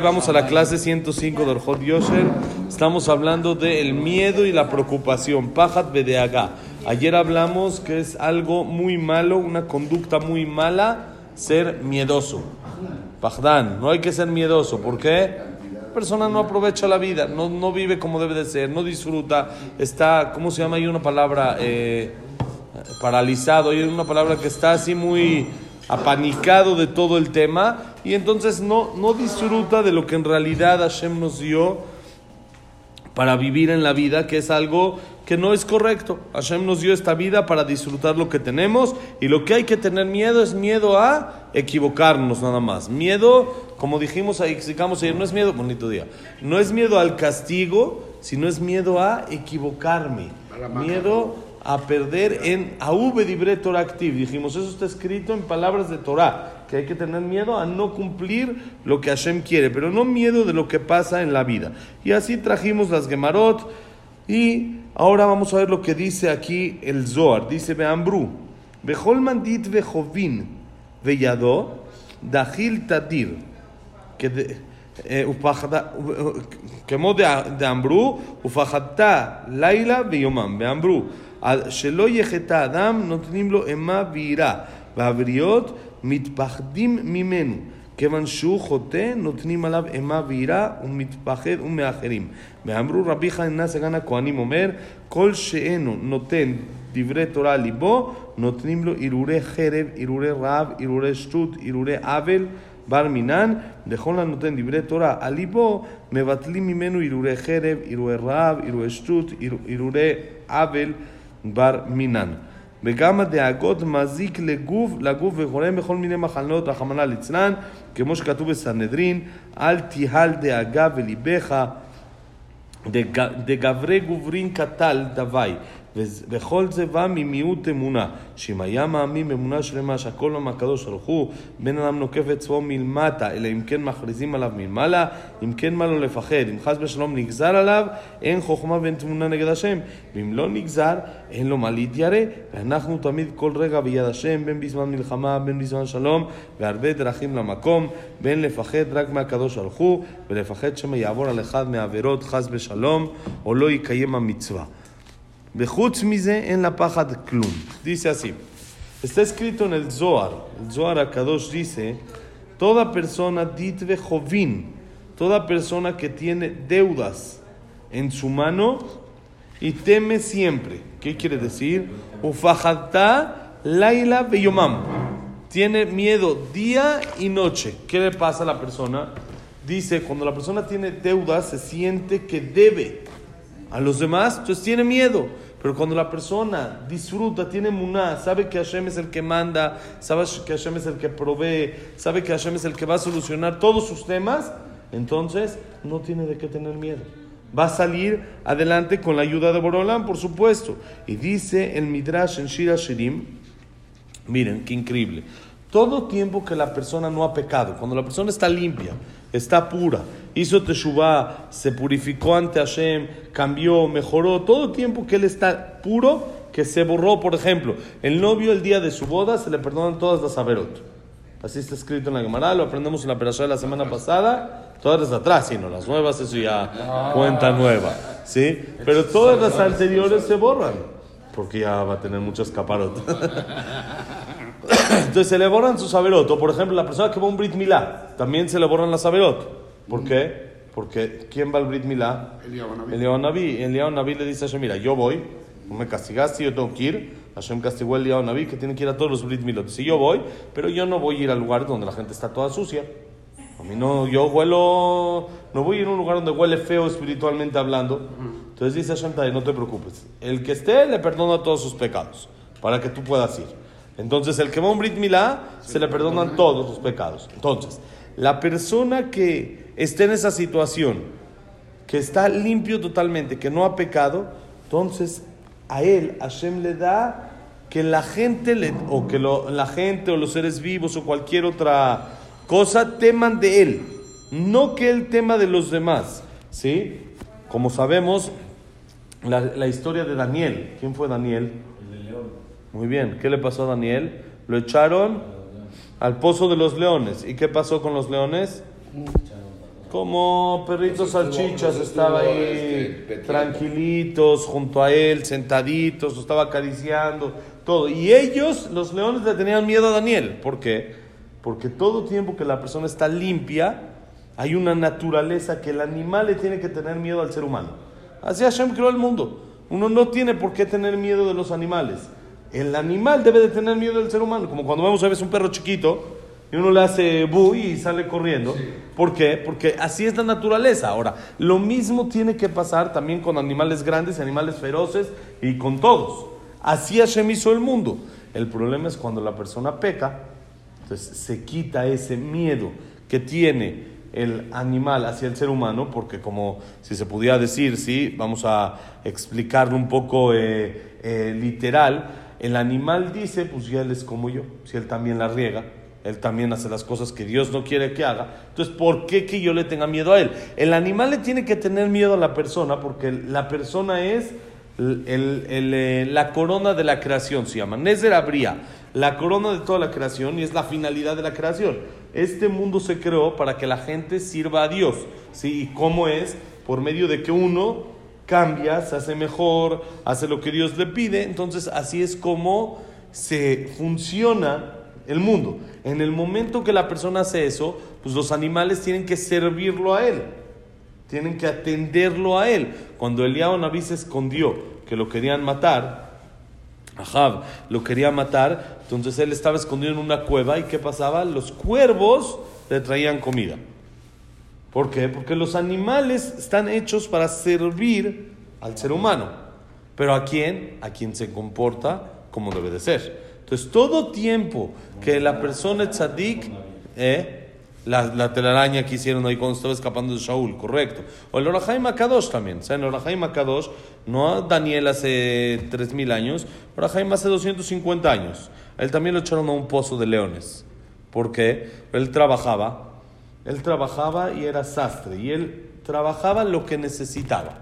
Vamos a la clase 105 del Hot Yosher. Estamos hablando del miedo y la preocupación. Pajat Bedeaga. Ayer hablamos que es algo muy malo, una conducta muy mala, ser miedoso. Pajdan, no hay que ser miedoso. ¿Por qué? La persona no aprovecha la vida, no, no vive como debe de ser, no disfruta, está, ¿cómo se llama? Hay una palabra, eh, paralizado, hay una palabra que está así muy apanicado de todo el tema y entonces no, no disfruta de lo que en realidad Hashem nos dio para vivir en la vida, que es algo que no es correcto. Hashem nos dio esta vida para disfrutar lo que tenemos y lo que hay que tener miedo es miedo a equivocarnos nada más. Miedo, como dijimos explicamos ayer, no es miedo, bonito día, no es miedo al castigo, sino es miedo a equivocarme. Miedo a perder en AV Dibre Torah Activ. Dijimos, eso está escrito en palabras de Torah, que hay que tener miedo a no cumplir lo que Hashem quiere, pero no miedo de lo que pasa en la vida. Y así trajimos las Gemarot y ahora vamos a ver lo que dice aquí el Zohar. Dice Beambru, Bechol mandit vejovin veyado, dahil tadir, que כמו דאמרו, ופחדת לילה ויומם, ואמרו שלא יחטא אדם, נותנים לו אימה ויראה, והבריות מתפחדים ממנו. כיוון שהוא חוטא, נותנים עליו אימה ויראה ומתפחד ומאחרים. ואמרו רבי חנינא סגן הכהנים אומר, כל שאינו נותן דברי תורה ליבו, נותנים לו הרהורי חרב, הרהורי רעב, הרהורי שטות, הרהורי עוול. בר מינן, לכל הנותן דברי תורה על ליבו, מבטלים ממנו הרהורי חרב, הרהורי רעב, הרהורי שטות, הרהורי עוול, בר מינן. וגם הדאגות מזיק לגוף, לגוף וגורם בכל מיני מחלות, רחמנא ליצלן, כמו שכתוב בסנהדרין, אל תיהל דאגה וליבך, דגברי גוברין קטל דווי. וכל זה בא ממיעוט אמונה, שאם היה מאמין באמונה שלמה שהכל עולם הקדוש ברוך הוא, בן אדם נוקף את עצמו מלמטה, אלא אם כן מכריזים עליו מלמעלה, אם כן מה לו לפחד, אם חס ושלום נגזר עליו, אין חוכמה ואין תמונה נגד השם, ואם לא נגזר, אין לו מה להתיירא, ואנחנו תמיד כל רגע ביד השם, בין בזמן מלחמה, בין בזמן שלום, והרבה דרכים למקום, בין לפחד רק מהקדוש ברוך הוא, ולפחד שמא יעבור על אחד מהעבירות חס ושלום, או לא יקיים המצווה. En la paja de klum. Dice así. Está escrito en el Zohar. El Zohar Akadosh dice, toda persona ditve jovin, toda persona que tiene deudas en su mano y teme siempre. ¿Qué quiere decir? Ufajata laila beyomam. Tiene miedo día y noche. ¿Qué le pasa a la persona? Dice, cuando la persona tiene deudas, se siente que debe a los demás, entonces tiene miedo. Pero cuando la persona disfruta, tiene muná, sabe que Hashem es el que manda, sabe que Hashem es el que provee, sabe que Hashem es el que va a solucionar todos sus temas, entonces no tiene de qué tener miedo. Va a salir adelante con la ayuda de Borolán, por supuesto. Y dice el Midrash en Shira Shirim, miren, qué increíble. Todo tiempo que la persona no ha pecado, cuando la persona está limpia, está pura, hizo teshuvah, se purificó ante Hashem, cambió, mejoró, todo el tiempo que él está puro, que se borró, por ejemplo, el novio el día de su boda se le perdonan todas las averot. Así está escrito en la Gemara, lo aprendemos en la perashá de la semana pasada, todas las atrás, sino las nuevas, eso ya cuenta nueva, ¿sí? Pero todas las anteriores se borran, porque ya va a tener muchos caparot. Entonces se le borran sus averot. O por ejemplo, la persona que va a un Brit Milá, también se le borran las averot. ¿Por qué? Porque ¿quién va al Brit Milá? Eliyahu Naví. Eliyahu Naví le dice a Hashem, mira, yo voy, no me castigaste, yo tengo que ir. Hashem castigó a Eliyahu Naví que tiene que ir a todos los Brit Milot. Si yo voy, pero yo no voy a ir al lugar donde la gente está toda sucia. A mí no, yo huelo, no voy a ir a un lugar donde huele feo espiritualmente hablando. Entonces dice Hashem, no te preocupes. El que esté le perdona todos sus pecados, para que tú puedas ir. Entonces, el que va a un Brit Milá, se le perdonan todos los pecados. Entonces, la persona que esté en esa situación, que está limpio totalmente, que no ha pecado, entonces a él Hashem le da que la gente, le, o que la gente o los seres vivos o cualquier otra cosa teman de él, no que él tema de los demás. ¿Sí? Como sabemos, la, la historia de Daniel, ¿quién fue Daniel? Muy bien, ¿qué le pasó a Daniel? Lo echaron al pozo de los leones. ¿Y qué pasó con los leones? Como perritos salchichas, estaba ahí tranquilitos junto a él, sentaditos, lo estaba acariciando, todo. Y ellos, los leones, le tenían miedo a Daniel. ¿Por qué? Porque todo tiempo que la persona está limpia, hay una naturaleza que el animal le tiene que tener miedo al ser humano. Así Hashem creó el mundo. Uno no tiene por qué tener miedo de los animales. El animal debe de tener miedo del ser humano. Como cuando vemos a veces un perro chiquito y uno le hace bu y sale corriendo. ¿Por qué? Porque así es la naturaleza. Ahora, lo mismo tiene que pasar también con animales grandes, animales feroces y con todos. Así Hashem hizo el mundo. El problema es cuando la persona peca, entonces se quita ese miedo que tiene el animal hacia el ser humano, porque como si se pudiera decir, sí, vamos a explicarlo un poco eh, eh, literal, el animal dice, pues ya él es como yo, si él también la riega, él también hace las cosas que Dios no quiere que haga, entonces ¿por qué que yo le tenga miedo a él? El animal le tiene que tener miedo a la persona, porque la persona es eh, la corona de la creación, se llama, Nezer Abría, la corona de toda la creación y es la finalidad de la creación. Este mundo se creó para que la gente sirva a Dios. ¿sí? ¿Y cómo es? Por medio de que uno cambia, se hace mejor, hace lo que Dios le pide. Entonces así es como se funciona el mundo. En el momento que la persona hace eso, pues los animales tienen que servirlo a él. Tienen que atenderlo a él. Cuando Eliao Naví se escondió, que lo querían matar, Ahab lo quería matar, entonces él estaba escondido en una cueva y ¿qué pasaba? Los cuervos le traían comida. ¿Por qué? Porque los animales están hechos para servir al ser humano. Pero ¿a quién? A quien se comporta como debe de ser. Entonces todo tiempo que la persona es tzadik, ¿eh? La, telaraña que hicieron ahí cuando estaba escapando de Shaul, correcto. O el Orahaim Akadosh también. O sea, en Orahaim Akadosh, no Daniel hace 3000 años, Orahaim hace 250 años. él también lo echaron a un pozo de leones. ¿Por qué? Él trabajaba, él trabajaba y era sastre. Y él trabajaba lo que necesitaba.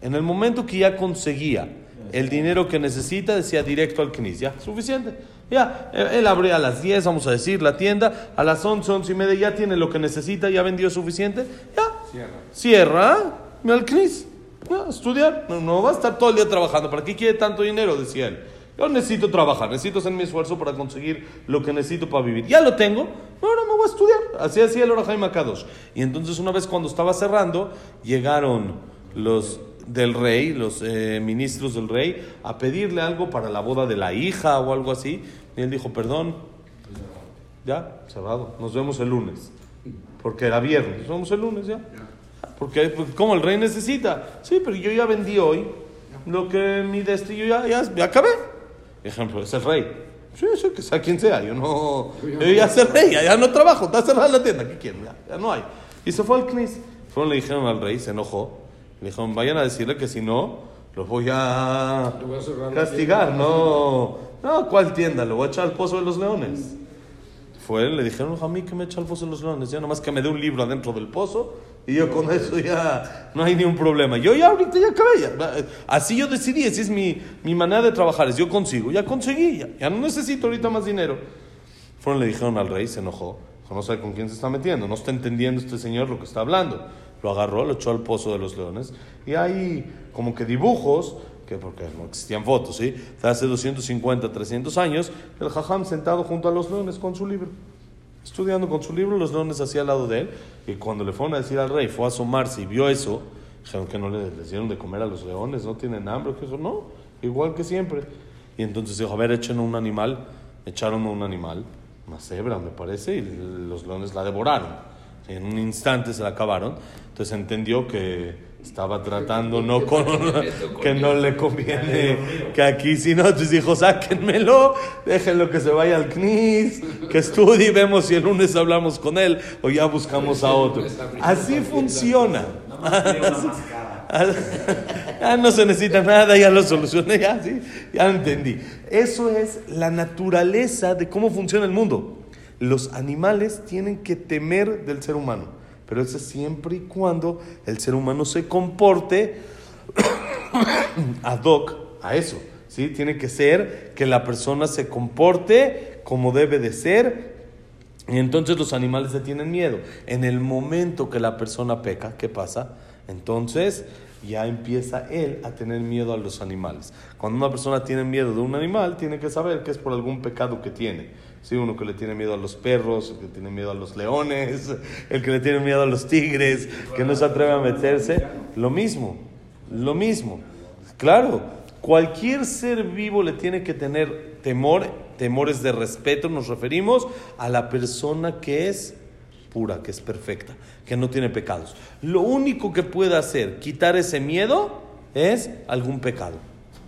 En el momento que ya conseguía el dinero que necesita, decía directo al Knis, ya, suficiente. Ya, él abría a las 10, vamos a decir, la tienda, a las 11, 11 y media ya tiene lo que necesita, ya vendió suficiente, ya. Cierra. Cierra, al CNIS, ya, estudiar. No, va a estar todo el día trabajando. ¿Para qué quiere tanto dinero? Decía él. Yo necesito trabajar, necesito hacer mi esfuerzo para conseguir lo que necesito para vivir. Ya lo tengo, ahora me voy a estudiar. Así hacía el Orahaim Akadosh. Y entonces una vez cuando estaba cerrando, llegaron los del rey, los eh, ministros del rey, a pedirle algo para la boda de la hija o algo así. Y él dijo, perdón, ya, cerrado, nos vemos el lunes. Porque era viernes, nos vemos el lunes ya. Porque, como el rey necesita. Sí, pero yo ya vendí hoy lo que mi destino, ya, ya, ya acabé. Ejemplo, es el rey. Sí, sí, que sea quien sea. Yo no. Yo ya soy rey, ya, no trabajo, está cerrada la tienda. ¿Qué quieren? Ya, no hay. Y se fue al Knis. Fueron, le dijeron al rey, se enojó. Le dijeron, vayan a decirle que si no, los voy a, castigar. No, no, ¿cuál tienda? Lo voy a echar al pozo de los leones. Fue, le dijeron a mí que me echa al pozo de los leones. Ya nomás que me dé un libro adentro del pozo y yo con eso ya no hay ni un problema. Yo ya ahorita ya acabé. Así yo decidí, así es mi, mi manera de trabajar. Es yo consigo, ya conseguí, ya, ya no necesito ahorita más dinero. Fueron, le dijeron al rey, se enojó. No sabe con quién se está metiendo, no está entendiendo este señor lo que está hablando lo agarró, lo echó al pozo de los leones. Y hay como que dibujos, que porque no existían fotos, ¿sí? Hace 250, 300 años, el jajam sentado junto a los leones con su libro. Estudiando con su libro, los leones hacia al lado de él. Y cuando le fueron a decir al rey, fue a asomarse y vio eso, dijeron que no le, les dieron de comer a los leones, no tienen hambre, que eso no, igual que siempre. Y entonces dijo, a ver, echen un animal, echaron un animal, una cebra me parece, y los leones la devoraron. En un instante se la acabaron. Entonces entendió que estaba tratando no con que no le conviene que aquí si no entonces dijo sáquenmelo déjenlo que se vaya al CNIS que estudie vemos si el lunes hablamos con él o ya buscamos a otro. Así funciona. Ya no se necesita nada ya lo solucioné ya sí ya entendí. Eso es la naturaleza de cómo funciona el mundo. Los animales tienen que temer del ser humano pero eso es siempre y cuando el ser humano se comporte ad hoc a eso. ¿sí? Tiene que ser que la persona se comporte como debe de ser Y entonces los animales le tienen miedo. En el momento que la persona peca, ¿qué pasa? Entonces ya empieza él a tener miedo a los animales. Cuando una persona tiene miedo de un animal, tiene que saber que es por algún pecado que tiene. Sí, uno que le tiene miedo a los perros, el que tiene miedo a los leones, el que le tiene miedo a los tigres, que no se atreve a meterse, lo mismo, lo mismo. Claro, cualquier ser vivo le tiene que tener temor, temores de respeto, nos referimos a la persona que es que es perfecta, que no tiene pecados. Lo único que puede hacer quitar ese miedo es algún pecado.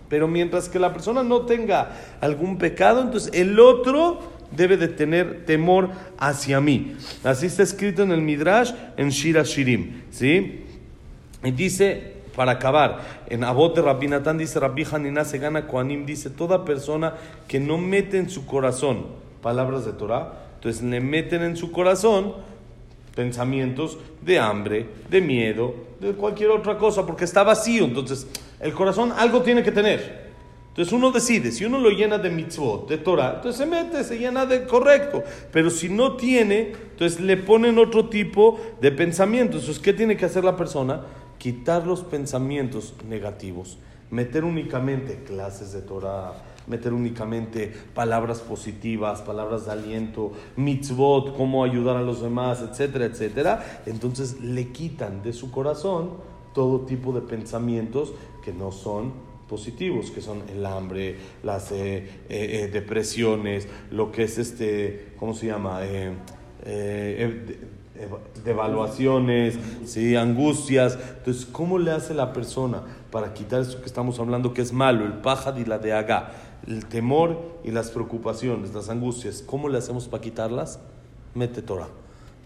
Pero mientras que la persona no tenga algún pecado, entonces el otro debe de tener temor hacia mí. Así está escrito en el Midrash, en Shira Shirim. ¿sí? Y dice, para acabar, en Abot de Rabbi Natán dice, Rabbi Hanina se gana Koanim, dice, toda persona que no mete en su corazón palabras de Torah, entonces le meten en su corazón pensamientos de hambre, de miedo, de cualquier otra cosa, porque está vacío. Entonces, el corazón algo tiene que tener. Entonces uno decide, si uno lo llena de mitzvot, de Torah, entonces se mete, se llena de correcto. Pero si no tiene, entonces le ponen otro tipo de pensamientos. Entonces, ¿qué tiene que hacer la persona? Quitar los pensamientos negativos, meter únicamente clases de Torah, meter únicamente palabras positivas, palabras de aliento, mitzvot, cómo ayudar a los demás, etcétera, etcétera. Entonces le quitan de su corazón todo tipo de pensamientos que no son positivos, que son el hambre, las eh, eh, eh, depresiones, lo que es este, ¿cómo se llama? devaluaciones, ¿sí? angustias. Entonces, ¿cómo le hace la persona para quitar esto que estamos hablando que es malo, el pájaro y la de aga? El temor y las preocupaciones, las angustias, ¿cómo le hacemos para quitarlas? Mete Torah.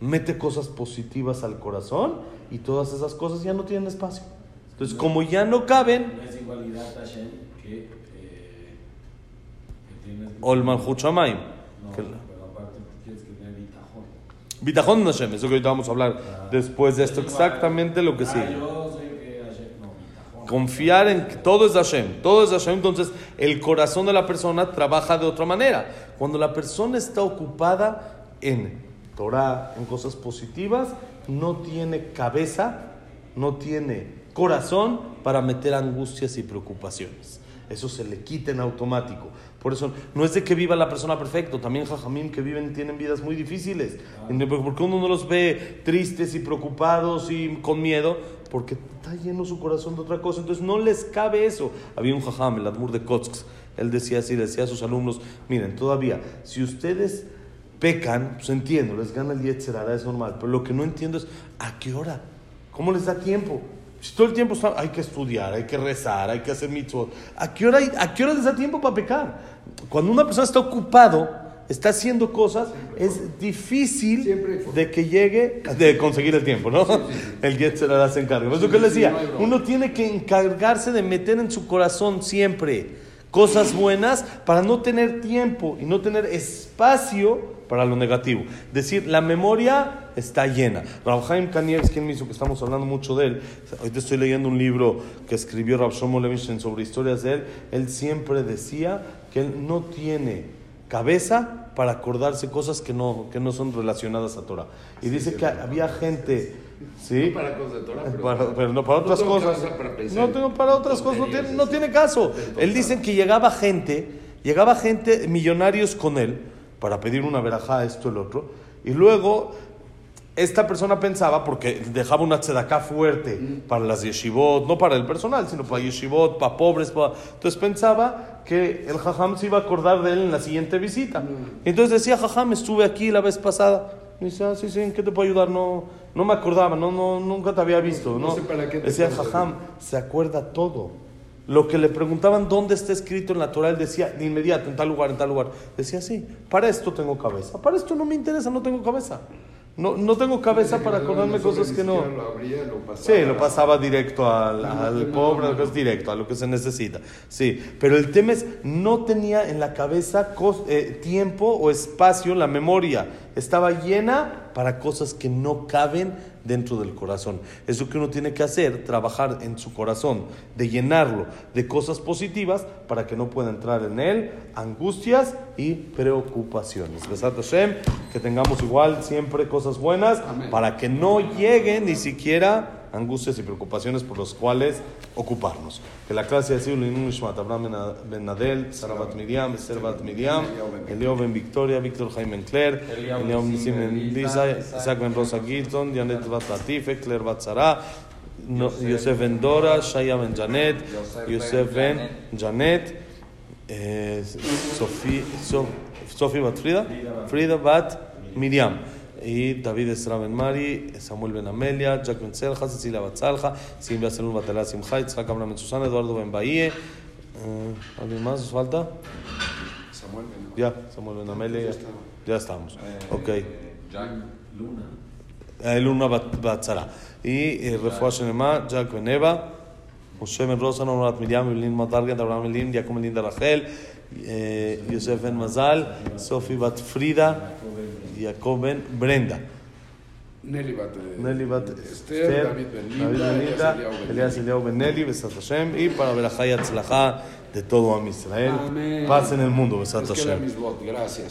Mete cosas positivas al corazón y todas esas cosas ya no tienen espacio. Entonces, como ya no caben. No es igualdad Hashem que. Eh, Olman Huchamayim. No, pero aparte tienes que tener bitajón. Bitajón Hashem, eso que ahorita vamos a hablar Ah. después de esto, exactamente lo que Ah, sigue. yo soy que Hashem. No, bitajón. Confiar en que todo es Hashem, todo es Hashem, entonces el corazón de la persona trabaja de otra manera. Cuando la persona está ocupada en Torah, en cosas positivas, no tiene cabeza, no tiene corazón para meter angustias y preocupaciones. Eso se le quita en automático. Por eso no es de que viva la persona perfecto, también jajamín que viven tienen vidas muy difíciles. Porque uno no los ve tristes y preocupados y con miedo, porque está lleno su corazón de otra cosa. Entonces no les cabe eso. Había un jajam, el Admur de Kotsk, él decía así, decía a sus alumnos, miren, todavía, si ustedes pecan, pues entiendo, les gana el Yetzerara, es normal, pero lo que no entiendo es, ¿a qué hora? ¿Cómo les da tiempo? Si todo el tiempo hay que estudiar, hay que rezar, hay que hacer mitzvot. ¿A qué hora, a qué hora les da tiempo para pecar? Cuando una persona está ocupado, está haciendo cosas, es difícil Siempre hay forma. de que llegue, de conseguir el tiempo, ¿no? El Yetzerara se encarga. Por eso que él decía, no uno tiene que encargarse de meter en su corazón siempre cosas buenas para no tener tiempo y no tener espacio para lo negativo. Decir, la memoria está llena. Rabhaim Kanievs, quien me hizo que estamos hablando mucho de él, ahorita estoy leyendo un libro que escribió Rav Shlomo Levinstein sobre historias de él, él siempre decía que él no tiene cabeza para acordarse cosas que no, que no son relacionadas a Torah. Y dice que había gente, ¿sí? No para cosas de Torah, pero, Para, pero no para no otras tengo cosas. para no en tengo para otras cosas, no tiene, no tiene caso. Él dice que llegaba gente, llegaba gente, millonarios con él, para pedir una verajá, esto, el otro, y luego esta persona pensaba, porque dejaba una tzedaká fuerte para las yeshivot, no para el personal, sino para yeshivot, para pobres, para... entonces pensaba que el jajam se iba a acordar de él en la siguiente visita. Entonces decía, jajam, estuve aquí la vez pasada. Y dice, ah, sí, sí, ¿en qué te puedo ayudar? No, no me acordaba, no, no, nunca te había visto. No No, sé para qué te Decía, jajam, se acuerda todo. Lo que le preguntaban dónde está escrito en la Torah, él decía de inmediato, en tal lugar, en tal lugar. Decía, sí, para esto tengo cabeza. Para esto no me interesa, no tengo cabeza. No, no tengo cabeza para acordarme cosas que no. Lo abría, lo pasaba. Sí, lo pasaba directo al, al pobre, no, directo, a lo que se necesita. Sí, pero el tema es, no tenía en la cabeza cos- eh, tiempo o espacio, la memoria Estaba llena para cosas que no caben dentro del corazón. Es lo que uno tiene que hacer, trabajar en su corazón, de llenarlo de cosas positivas para que no pueda entrar en él angustias y preocupaciones. Besat Hashem, que tengamos igual siempre cosas buenas para que no lleguen ni siquiera angustias y preocupaciones por los cuales ocuparnos. Que la clase ha sido Linun Nishmat, Abraham ben- ben Nadel, Sara Bat Miriam, Esther Bat Miriam, Elio ben Victoria, Víctor Jaime ben Claire, Elio ben Nisim ben Lisa, Isaac ben Rosa Gilton, Janet Bat Latife, Claire Bat Sara, Yosef ben Dora, Shaya ben Janet, Yosef ben Janet, eh, Sofi, Sof- Sofi Bat Frida, Frida Bat Miriam. Y David Esra Ben Mari, Samuel Ben Amelia, Jack Ben Selja, Cecilia Bat Salja, Silvia Selul Batela Simcha, Itzhak Abraham Ben Susana, Eduardo Ben Bahía. Eh, ¿Alguien más os falta? Samuel, ven. Ya, Samuel Ben Amelia. Ya, ya estamos. Ok. Jack. Luna. Luna Batzara. Y eh, Refuah Shenema, Jack Ben Eva, Ben Rosa, Norat Miriam, Evelyn Matarget, Abraham Elin, Jacob Elin de Rachel, eh, Yosef Ben Mazal, Sofi Bat Frida, Jacob Ben Brenda. Nelly Bat. eh, Nelly Bat Esther, David Ben Linda, David Ben Nelly, Besat Hashem, y para Berajá y Atzlajá de todo Am Israel. Amén. Paz en el mundo, Besat Hashem. gracias.